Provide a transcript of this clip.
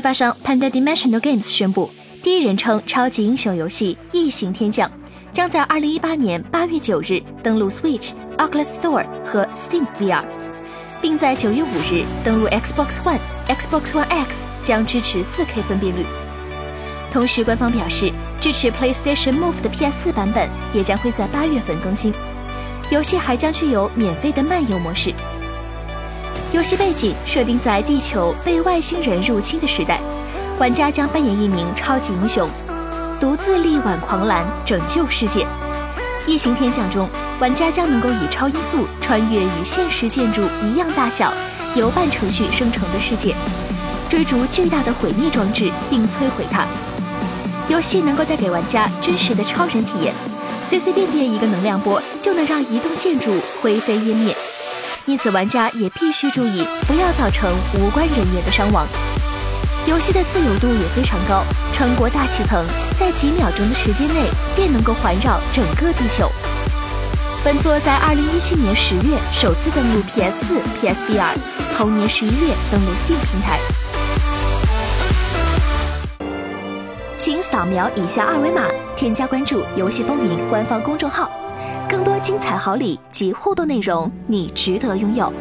开发商 Panda Dimensional Games 宣布，第一人称超级英雄游戏《异形天降》将在二零一八年八月九日登陆 Switch、Oculus Store 和 Steam VR，并在九月五日登陆 Xbox One、Xbox One X，将支持四 K 分辨率。同时，官方表示，支持 PlayStation Move 的 PS4 版本也将会在八月份更新。游戏还将具有免费的漫游模式。游戏背景设定在地球被外星人入侵的时代，玩家将扮演一名超级英雄，独自力挽狂澜，拯救世界。异形天降中，玩家将能够以超音速穿越与现实建筑一样大小、由半程序生成的世界，追逐巨大的毁灭装置并摧毁它。游戏能够带给玩家真实的超人体验，随随便便一个能量波就能让一栋建筑灰飞烟灭。因此，玩家也必须注意，不要造成无关人员的伤亡。游戏的自由度也非常高，穿过大气层，在几秒钟的时间内便能够环绕整个地球。本作在二零一七年十月首次登陆 PS 四、PSVR，同年十一月登陆 Steam 平台。请扫描以下二维码，添加关注“游戏风云”官方公众号。更多精彩好礼及互动内容，你值得拥有。